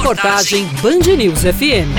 Reportagem Band News FM.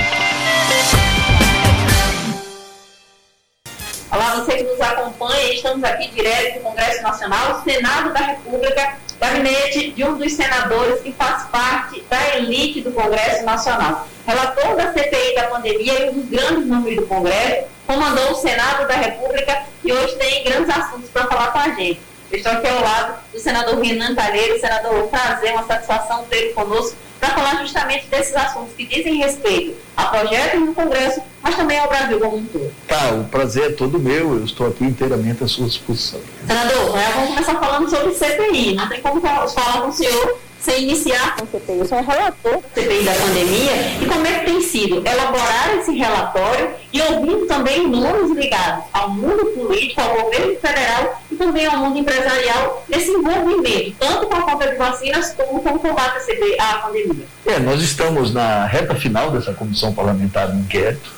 Olá, você que nos acompanha, estamos aqui direto do Congresso Nacional, Senado da República, gabinete de um dos senadores que faz parte da elite do Congresso Nacional. Relator da CPI da pandemia e um dos grandes nomes do Congresso, comandou o Senado da República e hoje tem grandes assuntos para falar com a gente. Eu estou aqui ao lado do senador Renan Calheiro. Senador, prazer, uma satisfação ter conosco para falar justamente desses assuntos que dizem respeito a projetos no Congresso, mas também ao Brasil como um todo. Tá, o prazer é todo meu, eu estou aqui inteiramente à sua disposição. Senador, é, vamos começar falando sobre CPI. Não tem como falar com o senhor sem iniciar com o CPI. Eu sou um relator do CPI da pandemia e como é que tem sido elaborar esse relatório e ouvindo também nomes ligados ao mundo político, ao governo federal também ao mundo empresarial nesse envolvimento, tanto com a compra de vacinas como com o combate à pandemia. É, nós estamos na reta final dessa comissão parlamentar de inquérito.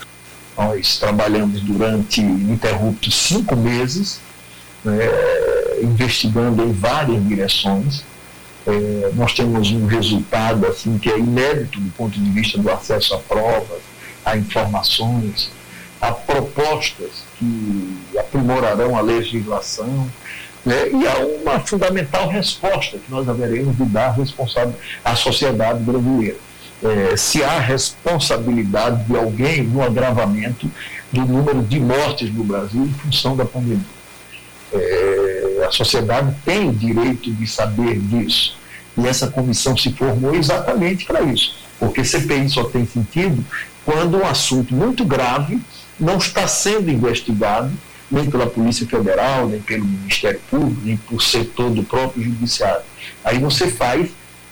Nós trabalhamos durante ininterruptos cinco meses, né, investigando em várias direções é, nós temos um resultado assim que é inédito do ponto de vista do acesso a provas, a informações, a propostas que aprimorarão a legislação, né, e há uma fundamental resposta que nós haveremos de dar responsável à sociedade brasileira. É, se há responsabilidade de alguém no agravamento do número de mortes no Brasil em função da pandemia. É, a sociedade tem direito de saber disso. E essa comissão se formou exatamente para isso. Porque CPI só tem sentido quando um assunto muito grave não está sendo investigado, nem pela Polícia Federal, nem pelo Ministério Público, nem por setor do próprio Judiciário. Aí você faz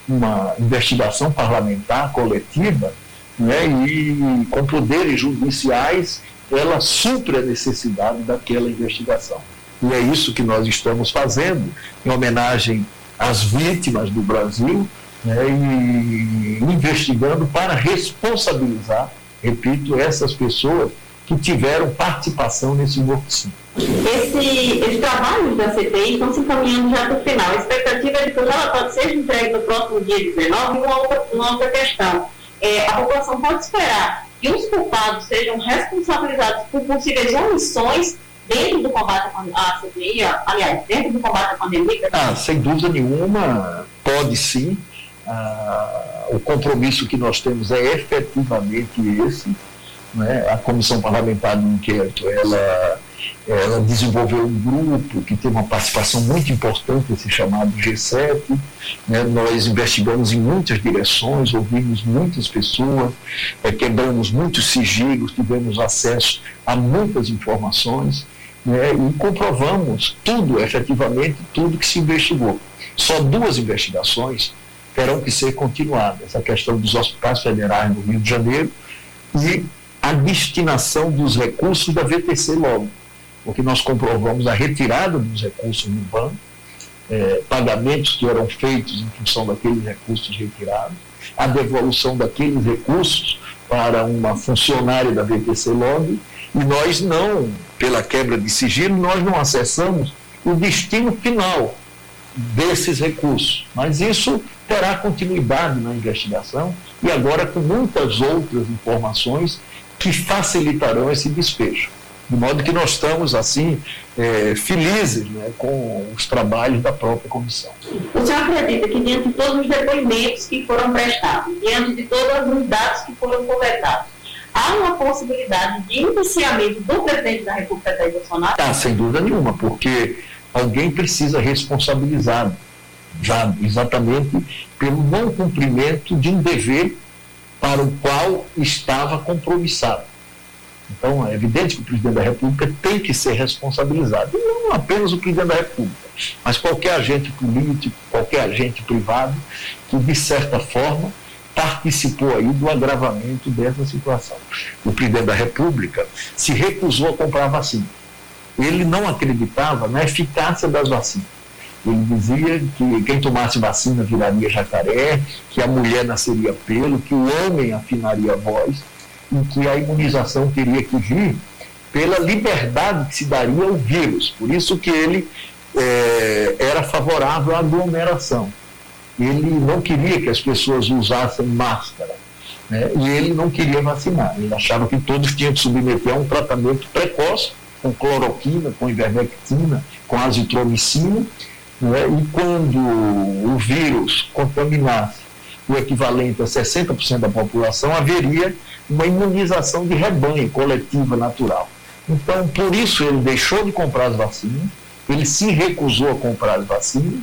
uma investigação parlamentar coletiva né, e com poderes judiciais ela supre a necessidade daquela investigação. E é isso que nós estamos fazendo, em homenagem às vítimas do Brasil, né, e investigando para responsabilizar, repito, essas pessoas que tiveram participação nesse morticínio. Esse, esse trabalho da CPI estão se encaminhando já para o final. A expectativa é de que o relatório seja entregue no próximo dia 19 e uma outra, uma outra questão. É, a população pode esperar que os culpados sejam responsabilizados por possíveis omissões dentro do combate à pandemia, aliás, dentro do combate à pandemia? Ah, sem dúvida nenhuma, pode sim. O compromisso que nós temos é efetivamente esse. Né? A Comissão Parlamentar de Inquérito, ela, ela desenvolveu um grupo que tem uma participação muito importante, esse chamado G7. Né? Nós investigamos em muitas direções, ouvimos muitas pessoas, é, quebramos muitos sigilos, tivemos acesso a muitas informações né, e comprovamos tudo, efetivamente, tudo que se investigou. Só duas investigações terão que ser continuadas: a questão dos hospitais federais no Rio de Janeiro e a destinação dos recursos da VTC logo, porque nós comprovamos a retirada dos recursos no banco, é, pagamentos que eram feitos em função daqueles recursos retirados, a devolução daqueles recursos para uma funcionária da VTC Log e nós não, pela quebra de sigilo, nós não acessamos o destino final desses recursos. Mas isso terá continuidade na investigação e agora com muitas outras informações que facilitarão esse despejo. De modo que nós estamos, assim, é, felizes né, com os trabalhos da própria comissão. O senhor acredita que, diante de todos os depoimentos que foram prestados, diante de todos os dados que foram coletados, há uma possibilidade de indiciamento do presidente da República, Jair Bolsonaro? Ah, sem dúvida nenhuma, porque alguém precisa responsabilizar exatamente pelo não cumprimento de um dever para o qual estava compromissado. Então, é evidente que o presidente da República tem que ser responsabilizado. E não apenas o presidente da República, mas qualquer agente político, qualquer agente privado que, de certa forma, participou aí do agravamento dessa situação. O presidente da República se recusou a comprar vacina. Ele não acreditava na eficácia das vacinas. Ele dizia que quem tomasse vacina viraria jacaré, que a mulher nasceria pelo, que o homem afinaria a voz e que a imunização teria que vir pela liberdade que se daria ao vírus. Por isso que ele é, era favorável à aglomeração ele não queria que as pessoas usassem máscara. né? e ele não queria vacinar. Ele achava que todos tinham que submeter a um tratamento precoce, com cloroquina, com ivermectina, com azitromicina, né? e quando o vírus contaminasse o equivalente a 60% da população, haveria uma imunização de rebanho coletiva natural. Então, por isso, ele deixou de comprar as vacinas, ele se recusou a comprar as vacinas,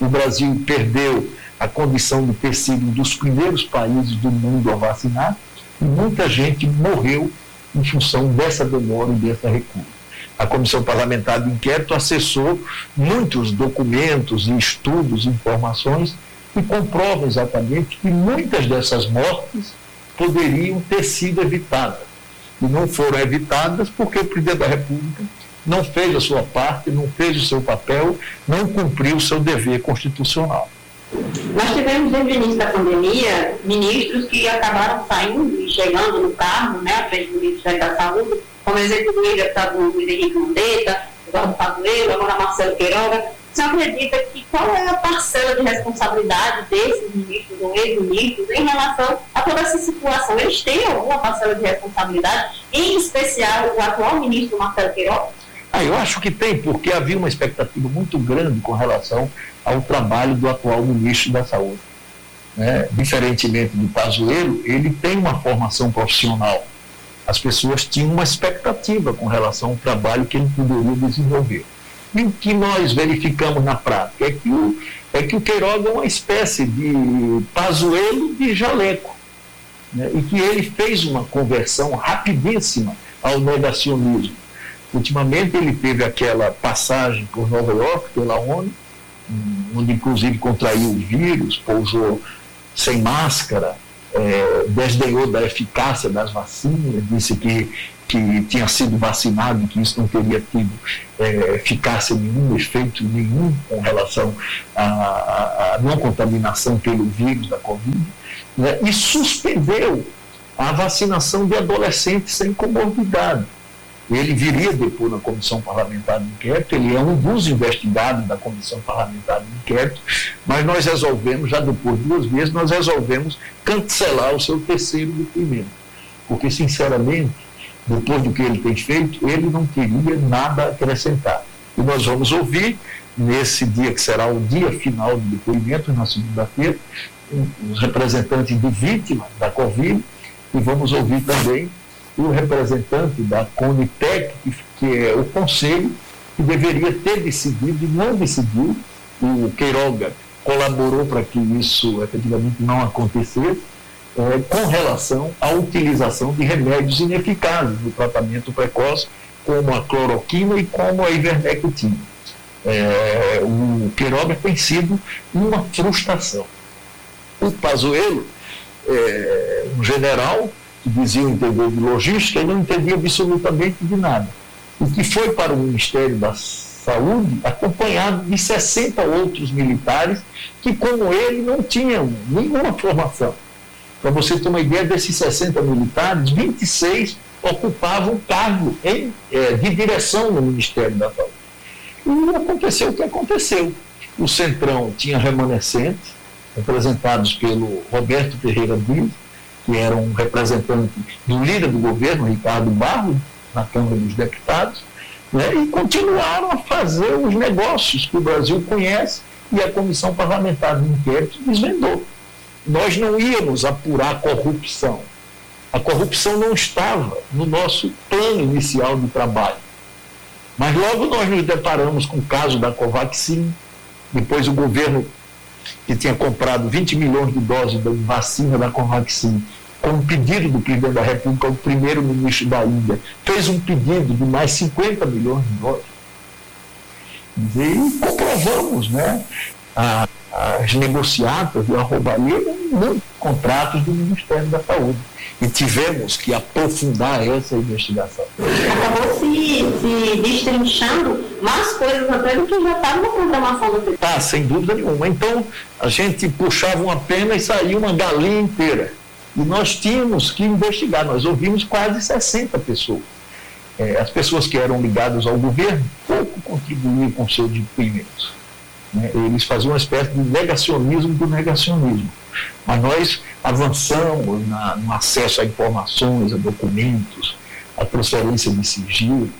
o Brasil perdeu a condição de ter sido um dos primeiros países do mundo a vacinar, e muita gente morreu em função dessa demora e dessa recusa. A Comissão Parlamentar de Inquérito acessou muitos documentos, estudos, informações que comprovam exatamente que muitas dessas mortes poderiam ter sido evitadas. E não foram evitadas porque o presidente da República não fez a sua parte, não fez o seu papel, não cumpriu o seu dever constitucional. Nós tivemos desde o início da pandemia ministros que acabaram saindo e chegando no cargo, né, à frente do Ministério da Saúde, como exemplo do deputado Luiz Henrique Mandetta, Eduardo Pazuello, agora Marcelo Queiroga. Você acredita que qual é a parcela de responsabilidade desses ministros ou ex-ministros em relação a toda essa situação? Eles têm alguma parcela de responsabilidade, em especial o atual ministro Marcelo Queiroga? Ah, eu acho que tem, porque havia uma expectativa muito grande com relação ao trabalho do atual ministro da Saúde. Né? Diferentemente do Pazuello, ele tem uma formação profissional. As pessoas tinham uma expectativa com relação ao trabalho que ele poderia desenvolver. E o que nós verificamos na prática é que o, é que o Queiroga é uma espécie de Pazuello de jaleco. Né? E que ele fez uma conversão rapidíssima ao negacionismo Ultimamente ele teve aquela passagem por Nova York, pela ONU, onde inclusive contraiu o vírus, pousou sem máscara, é, desdenhou da eficácia das vacinas, disse que, que tinha sido vacinado e que isso não teria tido é, eficácia nenhuma, efeito nenhum com relação à, não contaminação pelo vírus da Covid, né, e suspendeu a vacinação de adolescentes sem comorbidade. Ele viria depor na comissão parlamentar de inquérito, ele é um dos investigados da comissão parlamentar de inquérito, mas nós resolvemos, já depois de duas vezes, nós resolvemos cancelar o seu terceiro depoimento. Porque, sinceramente, depois do que ele tem feito, ele não teria nada acrescentar. E nós vamos ouvir, nesse dia que será o dia final do depoimento, na segunda-feira, os representantes de vítimas da Covid, e vamos ouvir também o representante da Conitec, que é o conselho, que deveria ter decidido e não decidiu. O Queiroga colaborou para que isso efetivamente não acontecesse, é, com relação à utilização de remédios ineficazes no tratamento precoce, como a cloroquina e como a ivermectina. É, o Queiroga tem sido uma frustração. O Pazuello, é, um general que diziam entender de logística, ele não entendia absolutamente de nada. E que foi para o Ministério da Saúde acompanhado de 60 outros militares que, como ele, não tinham nenhuma formação. Para você ter uma ideia, desses 60 militares, 26 ocupavam cargo em, é, de direção no Ministério da Saúde. E aconteceu o que aconteceu. O Centrão tinha remanescentes, representados pelo Roberto Ferreira Dias, que era um representante do líder do governo, Ricardo Barros, na Câmara dos Deputados, né, e continuaram a fazer os negócios que o Brasil conhece e a Comissão Parlamentar de Inquérito desvendou. Nós não íamos apurar corrupção. A corrupção não estava no nosso plano inicial de trabalho. Mas logo nós nos deparamos com o caso da Covaxin, depois o governo que tinha comprado 20 milhões de doses de vacina da Covaxin, com um pedido do presidente da República, o primeiro-ministro da Índia, fez um pedido de mais 50 milhões de doses. E comprovamos né, as negociatas e a roubalheira em contratos do Ministério da Saúde e tivemos que aprofundar essa investigação. Acabou se, se destrinchando mais coisas até do que já estava na programação do Tá, sem dúvida nenhuma. Então, a gente puxava uma pena e saía uma galinha inteira. E nós tínhamos que investigar. Nós ouvimos quase 60 pessoas. É, as pessoas que eram ligadas ao governo pouco contribuíam com seus depoimentos. Né? Eles faziam uma espécie de negacionismo do negacionismo Mas nós avançamos na, no acesso a informações, a documentos, a transferência de sigilos,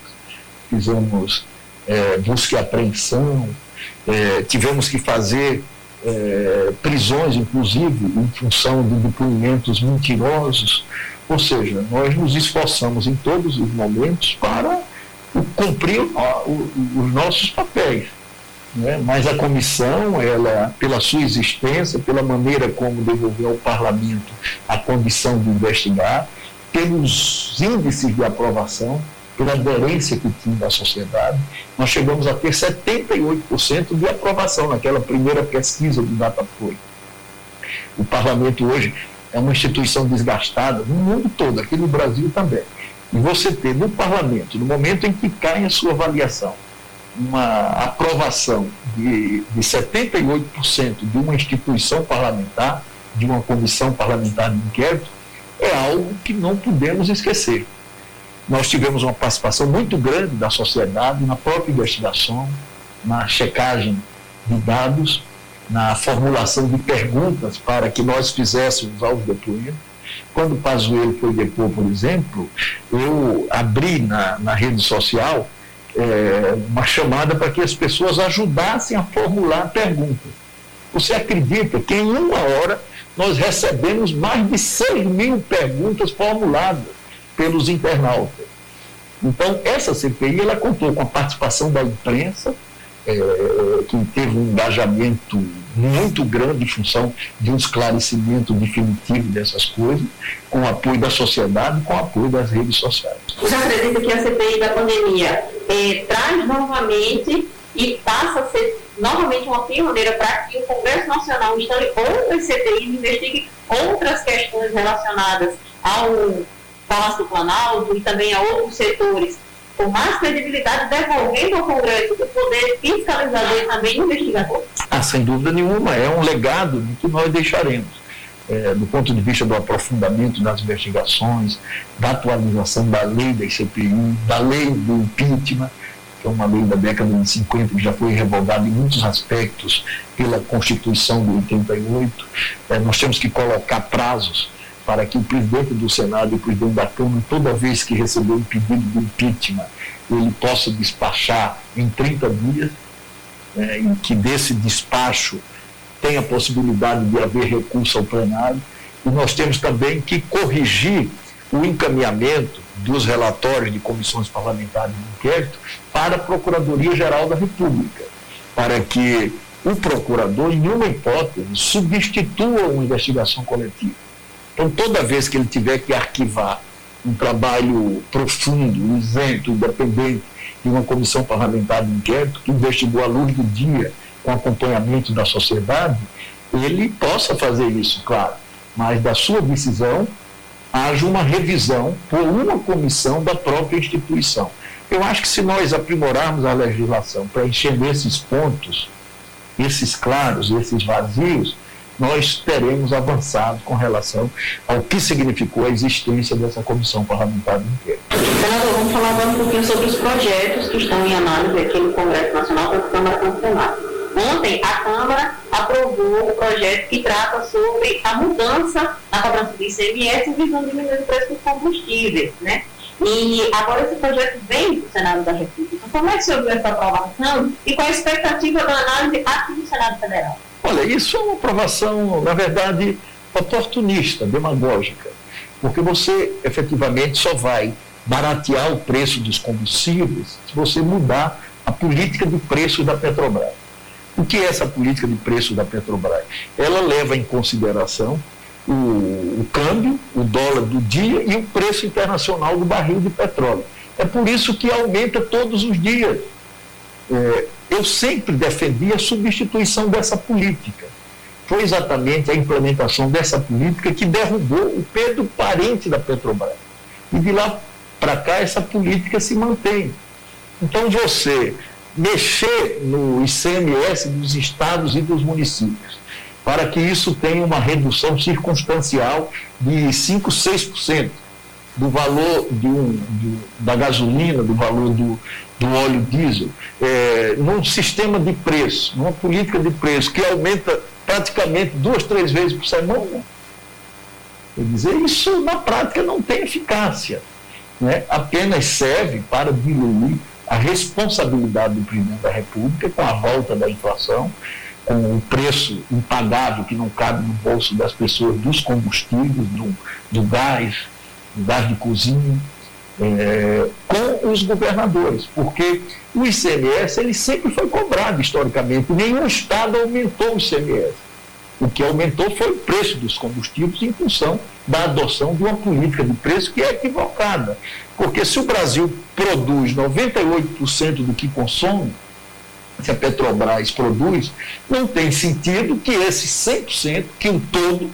fizemos é, busca e apreensão, é, tivemos que fazer é, prisões, inclusive, em função de depoimentos mentirosos. Ou seja, nós nos esforçamos em todos os momentos para cumprir os nossos papéis. Né? Mas a comissão, ela, pela sua existência, pela maneira como devolveu ao parlamento a condição de investigar, pelos índices de aprovação, pela aderência que tinha da sociedade, nós chegamos a ter 78% de aprovação naquela primeira pesquisa do Datafolha. O parlamento hoje é uma instituição desgastada no mundo todo, aqui no Brasil também. E você ter no parlamento, no momento em que cai a sua avaliação, uma aprovação de, de 78% de uma instituição parlamentar, de uma comissão parlamentar de inquérito, é algo que não podemos esquecer. Nós tivemos uma participação muito grande da sociedade na própria investigação, na checagem de dados, na formulação de perguntas para que nós fizéssemos aos depoentes. Quando Pazuello foi depor, por exemplo, eu abri na, na rede social é, uma chamada para que as pessoas ajudassem a formular perguntas. Você acredita que em uma hora nós recebemos mais de 6 mil perguntas formuladas? pelos internautas. Então, essa CPI ela contou com a participação da imprensa, é, que teve um engajamento muito grande em função de um esclarecimento definitivo dessas coisas, com o apoio da sociedade, com o apoio das redes sociais. Você acredita que a CPI da pandemia é, traz novamente e passa a ser novamente uma pioneira para que o Congresso Nacional instale outras CPIs investigue outras questões relacionadas ao Palácio do Planalto e também a outros setores, com mais credibilidade, devolvendo ao Congresso o poder fiscalizador e também investigador? Ah, sem dúvida nenhuma, é um legado que nós deixaremos. É, do ponto de vista do aprofundamento das investigações, da atualização da lei da ICPI, da lei do impeachment, que é uma lei da década de 50 que já foi revogada em muitos aspectos pela Constituição de 88. É, nós temos que colocar prazos para que o presidente do Senado e o presidente da Câmara, toda vez que receber um pedido de impeachment, ele possa despachar em 30 dias, né, e que desse despacho tenha a possibilidade de haver recurso ao plenário. E nós temos também que corrigir o encaminhamento dos relatórios de comissões parlamentares de inquérito para a Procuradoria-Geral da República, para que o procurador, em nenhuma hipótese, substitua uma investigação coletiva então, toda vez que ele tiver que arquivar um trabalho profundo, isento, independente, de uma comissão parlamentar de inquérito que investigou à luz do dia, com acompanhamento da sociedade, ele possa fazer isso, claro, mas da sua decisão haja uma revisão por uma comissão da própria instituição. Eu acho que se nós aprimorarmos a legislação para encher esses pontos, esses claros, esses vazios, nós teremos avançado com relação ao que significou a existência dessa comissão parlamentar de inquérito. Senador, vamos falar agora um pouquinho sobre os projetos que estão em análise aqui no Congresso Nacional, tanto Câmara quanto Senado. Ontem, a Câmara o projeto que trata sobre a mudança na cobrança do ICMS visando diminuir o preço dos combustíveis, né? E agora esse projeto vem do Senado da República. Como é que você viu essa aprovação e qual a expectativa da análise aqui no Senado Federal? Olha, isso é uma aprovação, na verdade, oportunista, demagógica, porque você efetivamente só vai baratear o preço dos combustíveis se você mudar a política de preços da Petrobras. O que é essa política de preços da Petrobras? Ela leva em consideração o, o câmbio, o dólar do dia e o preço internacional do barril de petróleo. É por isso que aumenta todos os dias. É, eu sempre defendi a substituição dessa política. Foi exatamente a implementação dessa política que derrubou o Pedro Parente da Petrobras. E de lá para cá essa política se mantém. Então você mexer no ICMS dos estados e dos municípios, para que isso tenha uma redução circunstancial de 5, 6%. do valor do, do, da gasolina, do valor do, do óleo diesel, é, num sistema de preço, numa política de preço que aumenta praticamente duas, três vezes por semana, quer dizer, isso na prática não tem eficácia. Né? Apenas serve para diluir a responsabilidade do presidente da República com a volta da inflação, com o preço impagável que não cabe no bolso das pessoas dos combustíveis, do, do gás, do gás de cozinha, é, com os governadores, porque o ICMS ele sempre foi cobrado historicamente, nenhum estado aumentou o ICMS. O que aumentou foi o preço dos combustíveis em função da adoção de uma política de preço que é equivocada. Porque se o Brasil produz 98% do que consome, se a Petrobras produz, não tem sentido que esse 100%, que o todo,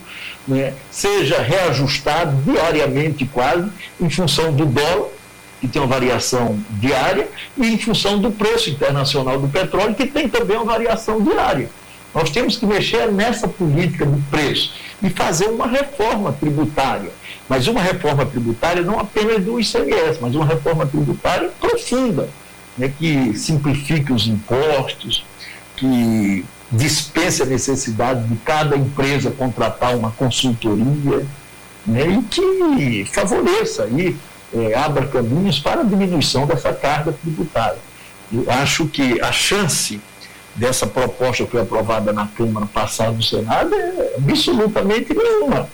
né, seja reajustado diariamente quase, em função do dólar, que tem uma variação diária, e em função do preço internacional do petróleo, que tem também uma variação diária. Nós temos que mexer nessa política de preço e fazer uma reforma tributária. Mas uma reforma tributária não apenas do ICMS, mas uma reforma tributária profunda, né, que simplifique os impostos, que dispense a necessidade de cada empresa contratar uma consultoria né, e que favoreça aí, é, abra caminhos para a diminuição dessa carga tributária. Eu acho que a chance dessa proposta que foi aprovada na Câmara passada no Senado é absolutamente nenhuma.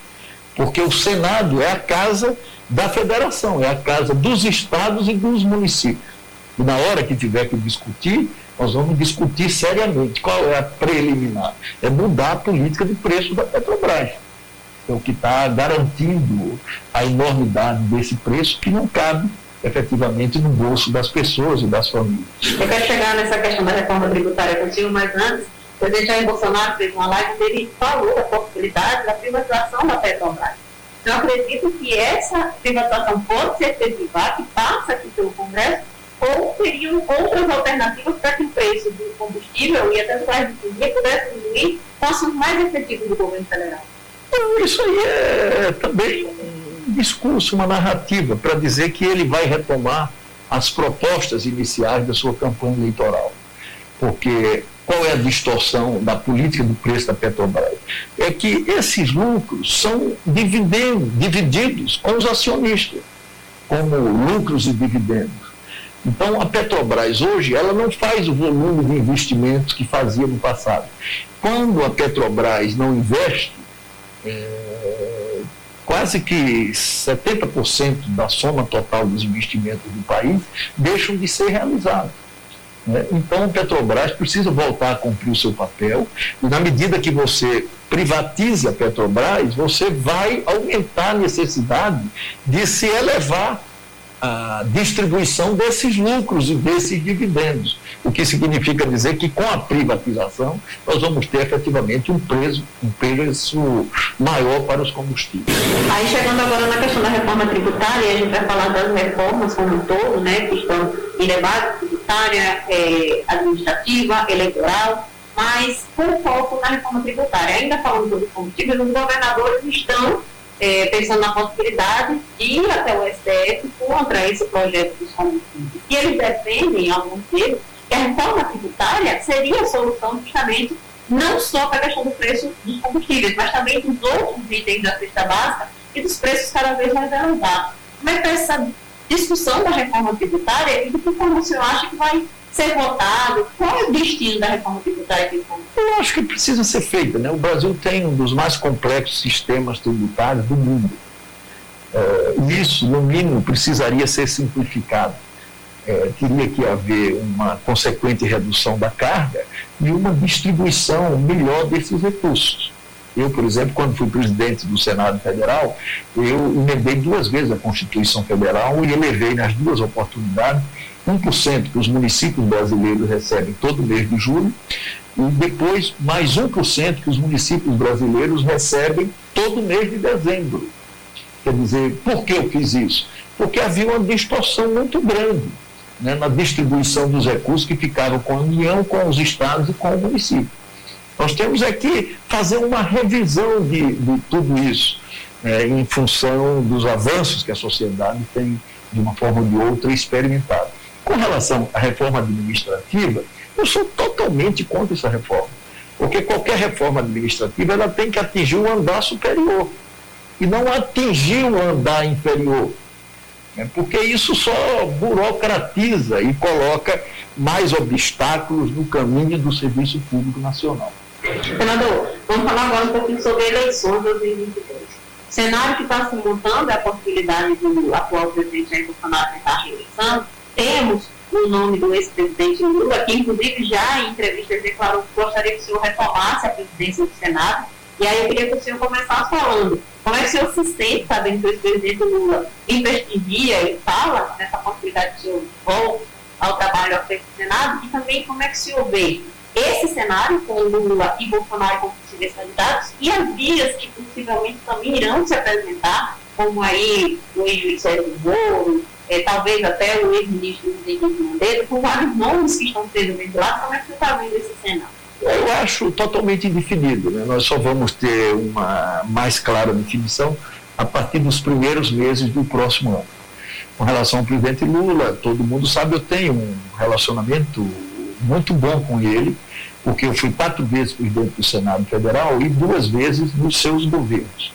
Porque o Senado é a casa da federação, é a casa dos estados e dos municípios. E na hora que tiver que discutir, nós vamos discutir seriamente qual é a preliminar. É mudar a política de preço da Petrobras. É o que está garantindo a enormidade desse preço que não cabe efetivamente no bolso das pessoas e das famílias. Eu quero chegar nessa questão da reforma tributária contigo, mas antes, o presidente Jair Bolsonaro fez uma live e ele falou da possibilidade da privatização da Petrobras. Eu acredito que essa privatização pode ser efetivada, que passa aqui pelo Congresso, ou teriam outras alternativas para que o preço do combustível e até do gás de cozinha pudesse diminuir com ações mais efetivas do governo federal? Então, isso aí é também discurso, uma narrativa para dizer que ele vai retomar as propostas iniciais da sua campanha eleitoral. Porque qual é a distorção da política do preço da Petrobras? É que esses lucros são divididos com os acionistas, como lucros e dividendos. Então, a Petrobras hoje, ela não faz o volume de investimentos que fazia no passado. Quando a Petrobras não investe, é, quase que 70% da soma total dos investimentos do país deixam de ser realizados. Né? Então, a Petrobras precisa voltar a cumprir o seu papel, e na medida que você privatize a Petrobras, você vai aumentar a necessidade de se elevar a distribuição desses lucros e desses dividendos. O que significa dizer que com a privatização nós vamos ter efetivamente um preço, um preço maior para os combustíveis. Aí chegando agora na questão da reforma tributária, a gente vai falar das reformas como um todo, né, que estão em debate tributária, é, administrativa, eleitoral, mas com foco na reforma tributária. Ainda falando sobre combustíveis, os governadores estão é, pensando na possibilidade de ir até o STF contra esse projeto dos combustíveis. E eles defendem, alguns deles, que a reforma tributária seria a solução justamente não só para a questão do preço dos combustíveis, mas também dos outros itens da cesta básica e dos preços cada vez mais elevados. Como é que essa discussão da reforma tributária e do que o senhor acha que vai ser votado? Qual é o destino da reforma tributária? Eu acho que precisa ser feita. Né? O Brasil tem um dos mais complexos sistemas tributários do mundo. É, isso, no mínimo, precisaria ser simplificado. É, teria que haver uma consequente redução da carga e uma distribuição melhor desses recursos. Eu, por exemplo, quando fui presidente do Senado Federal, eu emendei duas vezes a Constituição Federal e elevei nas duas oportunidades 1% que os municípios brasileiros recebem todo mês de julho, e depois mais 1% que os municípios brasileiros recebem todo mês de dezembro. Quer dizer, por que eu fiz isso? Porque havia uma distorção muito grande né, na distribuição dos recursos que ficavam com a União, com os estados e com o município. Nós temos é que fazer uma revisão de, de tudo isso, é, em função dos avanços que a sociedade tem, de uma forma ou de outra, experimentado. Com relação à reforma administrativa, eu sou totalmente contra essa reforma. Porque qualquer reforma administrativa ela tem que atingir o andar superior e não atingir o andar inferior. Né? Porque isso só burocratiza e coloca mais obstáculos no caminho do Serviço Público Nacional. Senador, vamos falar agora um pouquinho sobre eleições 2022. O cenário que está se montando é a possibilidade do atual presidente Jair Bolsonaro tentar a reeleição. Temos o nome do ex-presidente Lula, que inclusive já em entrevista declarou que gostaria que o senhor retomasse a presidência do Senado. E aí eu queria que o senhor começasse falando como é que o senhor se sente sabendo que o ex-presidente Lula investigia e fala nessa possibilidade de o senhor ao trabalho à frente do Senado e também como é que o senhor vê esse cenário com Lula e Bolsonaro como possíveis candidatos e as vias que possivelmente também irão se apresentar, como aí o ex-ministério do Moro, é, talvez até o ex-ministro Henrique Monteiro, com vários nomes que estão sendo ventilados, como é que você está vendo esse cenário? Eu acho totalmente indefinido. Né? Nós só vamos ter uma mais clara definição a partir dos primeiros meses do próximo ano. Com relação ao presidente Lula, todo mundo sabe, eu tenho um relacionamento muito bom com ele, porque eu fui quatro vezes presidente do Senado Federal e duas vezes nos seus governos.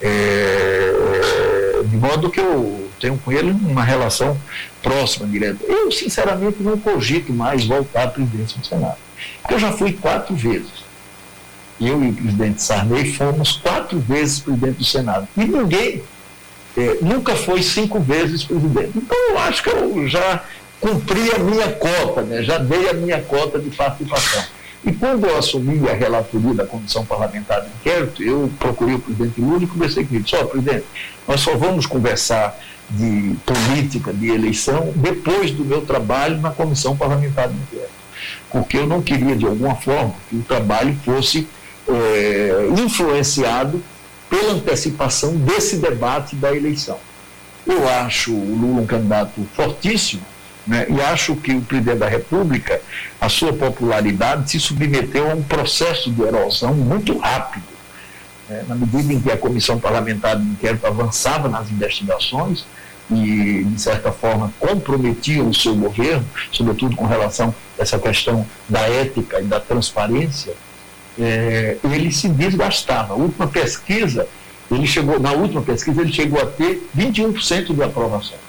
É, de modo que eu tenho com ele uma relação próxima, direta. Eu, sinceramente, não cogito mais voltar à presidência do Senado. Eu já fui quatro vezes. Eu e o presidente Sarney fomos quatro vezes presidente do Senado. E ninguém é, nunca foi cinco vezes presidente. Então, eu acho que eu já cumpri a minha cota, né? já dei a minha cota de participação. E quando eu assumi a relatoria da Comissão Parlamentar de Inquérito, eu procurei o presidente Lula e conversei com ele. Só, presidente, nós só vamos conversar de política, de eleição, depois do meu trabalho na Comissão Parlamentar de Inquérito. Porque eu não queria, de alguma forma, que o trabalho fosse é, influenciado pela antecipação desse debate da eleição. Eu acho o Lula um candidato fortíssimo, né? E acho que o presidente da República, a sua popularidade se submeteu a um processo de erosão muito rápido. Né? Na medida em que a Comissão Parlamentar de Inquérito avançava nas investigações e, de certa forma, comprometia o seu governo, sobretudo com relação a essa questão da ética e da transparência, é, ele se desgastava. A última pesquisa, ele chegou, na última pesquisa, ele chegou a ter 21% de aprovação.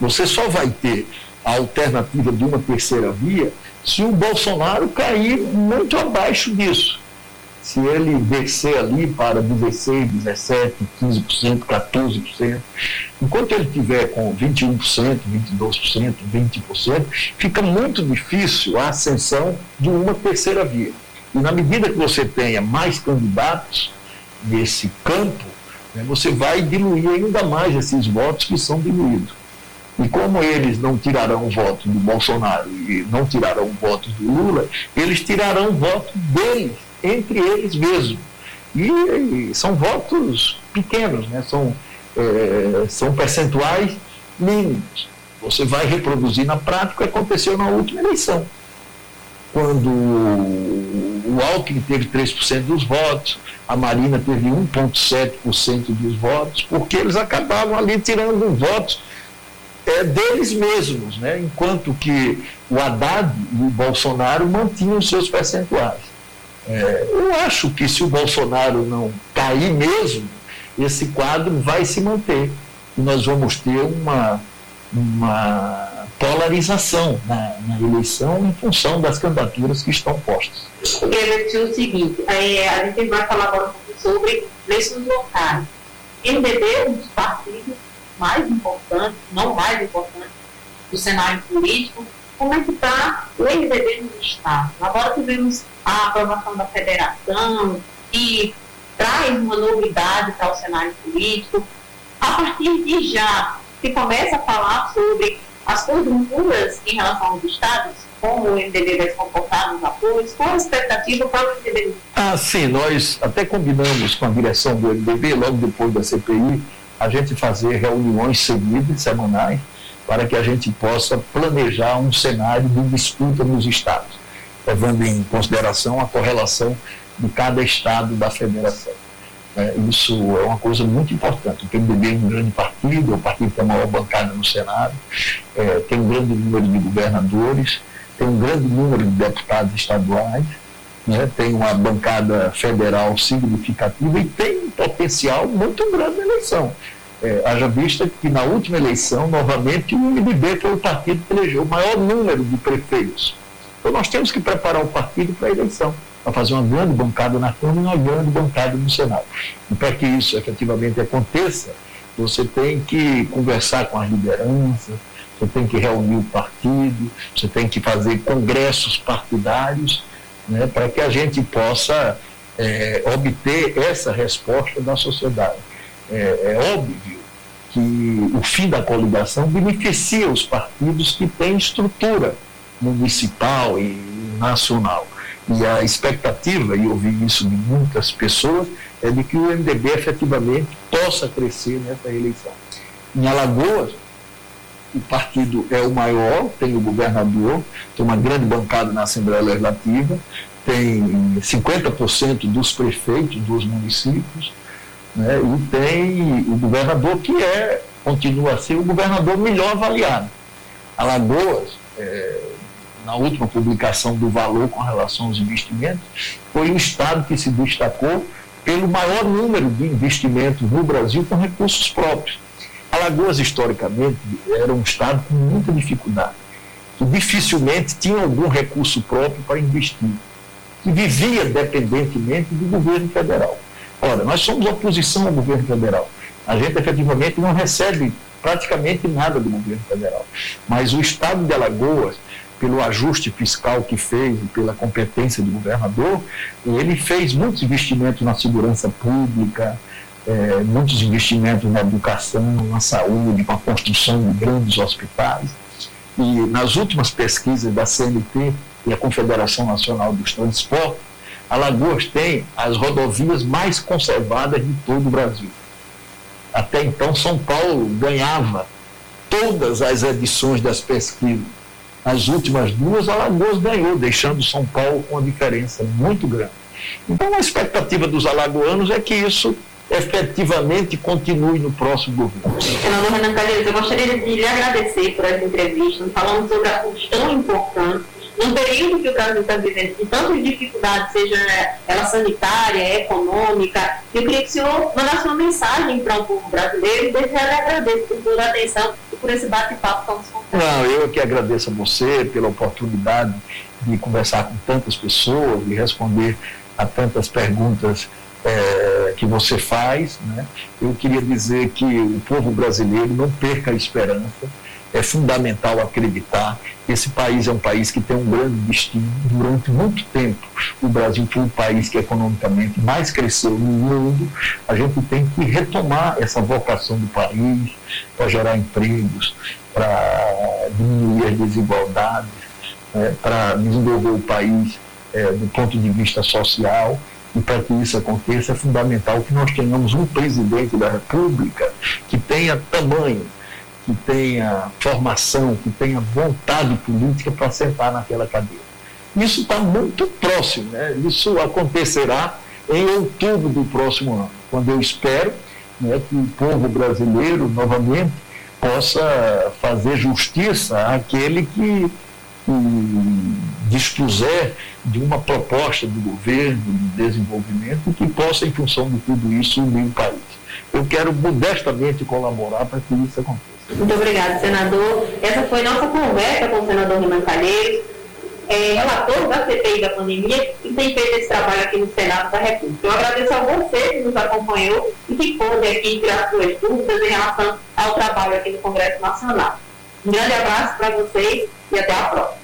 Você só vai ter a alternativa de uma terceira via se o Bolsonaro cair muito abaixo disso. Se ele descer ali para 16, 17, 15%, 14%, enquanto ele tiver com 21%, 22%, 20%, fica muito difícil a ascensão de uma terceira via. E na medida que você tenha mais candidatos nesse campo, né, você vai diluir ainda mais esses votos que são diluídos. E como eles não tirarão o voto do Bolsonaro e não tirarão o voto do Lula, eles tirarão o voto deles, entre eles mesmos. E, são votos pequenos, né? são, é, são percentuais mínimos. Você vai reproduzir na prática o que aconteceu na última eleição. Quando o Alckmin teve 3% dos votos, a Marina teve 1,7% dos votos, porque eles acabavam ali tirando votos é, deles mesmos, né? enquanto que o Haddad e o Bolsonaro mantinham seus percentuais. É, eu acho que se o Bolsonaro não cair mesmo, esse quadro vai se manter. E nós vamos ter uma, uma polarização na, na eleição em função das candidaturas que estão postas. Dizer o seguinte, é, a gente vai falar agora um pouco sobre eleições locais. MDB é um dos partidos mais importantes, não mais importantes, do cenário político, como é que está o MDB no Estado. Agora tivemos a aprovação da federação, que traz uma novidade para o cenário político. A partir de já, se começa a falar sobre as conjunturas em relação aos estados, como o MDB vai se comportar nos apoios, qual a expectativa para o MDB? Ah, sim, nós até combinamos com a direção do MDB, logo depois da CPI, a gente fazer reuniões seguidas, semanais, para que a gente possa planejar um cenário de disputa nos estados. levando em consideração a correlação de cada estado da federação. É, isso é uma coisa muito importante. O PMDB é um grande partido, é o partido tem a maior bancada no Senado, é, tem um grande número de governadores, tem um grande número de deputados estaduais, né, tem uma bancada federal significativa e tem um potencial muito grande na eleição. É, haja vista que na última eleição, novamente, o MDB foi o partido que elegeu o maior número de prefeitos. Então nós temos que preparar o partido para a eleição para fazer uma grande bancada na Câmara e uma grande bancada no Senado. E para que isso efetivamente aconteça, você tem que conversar com as lideranças, você tem que reunir o partido, você tem que fazer congressos partidários, né, para que a gente possa é, obter essa resposta da sociedade. É, é óbvio que o fim da coligação beneficia os partidos que têm estrutura municipal e nacional. E a expectativa, e eu vi isso de muitas pessoas, é de que o MDB efetivamente possa crescer nessa eleição. Em Alagoas, o partido é o maior, tem o governador, tem uma grande bancada na Assembleia Legislativa, tem 50% dos prefeitos dos municípios, né, e tem o governador que é, continua a ser o governador melhor avaliado. Alagoas, é, na última publicação do valor com relação aos investimentos, foi o Estado que se destacou pelo maior número de investimentos no Brasil com recursos próprios. Alagoas, historicamente, era um Estado com muita dificuldade, que dificilmente tinha algum recurso próprio para investir, que vivia dependentemente do governo federal. Ora, nós somos oposição ao governo federal. A gente efetivamente não recebe praticamente nada do governo federal. Mas o Estado de Alagoas pelo ajuste fiscal que fez e pela competência do governador, ele fez muitos investimentos na segurança pública, é, muitos investimentos na educação, na saúde, com a construção de grandes hospitais. E nas últimas pesquisas da CNT e a Confederação Nacional dos Transportes, Alagoas tem as rodovias mais conservadas de todo o Brasil. Até então, São Paulo ganhava todas as edições das pesquisas as últimas duas, Alagoas ganhou, deixando São Paulo com uma diferença muito grande. Então, a expectativa dos alagoanos é que isso efetivamente continue no próximo governo. Senador Renan Calheiros, eu gostaria de lhe agradecer por essa entrevista, falando sobre assuntos tão importantes, num período que o Brasil está vivendo com tantas dificuldades, seja ela sanitária, econômica, eu queria que o senhor mandasse uma mensagem para o povo brasileiro e desde já lhe agradeço por toda a atenção e por esse bate-papo tão desconfortável. Não, eu que agradeço a você pela oportunidade de conversar com tantas pessoas, de responder a tantas perguntas é, que você faz. Né? Eu queria dizer que o povo brasileiro não perca a esperança é fundamental acreditar esse país é um país que tem um grande destino. Durante muito tempo, o Brasil foi o país que economicamente mais cresceu no mundo. A gente tem que retomar essa vocação do país para gerar empregos, para diminuir as desigualdades, é, para desenvolver o país é, do ponto de vista social. E para que isso aconteça, é fundamental que nós tenhamos um presidente da República que tenha tamanho, que tenha formação, que tenha vontade política para sentar naquela cadeira. Isso está muito próximo, né? isso acontecerá em outubro do próximo ano, quando eu espero né, que o povo brasileiro, novamente, possa fazer justiça àquele que, que dispuser de uma proposta do governo de desenvolvimento que possa, em função de tudo isso, unir o país. Eu quero modestamente colaborar para que isso aconteça. Muito obrigada, senador. Essa foi nossa conversa com o senador Renan Calheiros, é, relator da CPI da pandemia, e tem feito esse trabalho aqui no Senado da República. Eu agradeço a você que nos acompanhou e que pôde aqui tirar suas dúvidas em relação ao trabalho aqui no Congresso Nacional. Um grande abraço para vocês e até a próxima.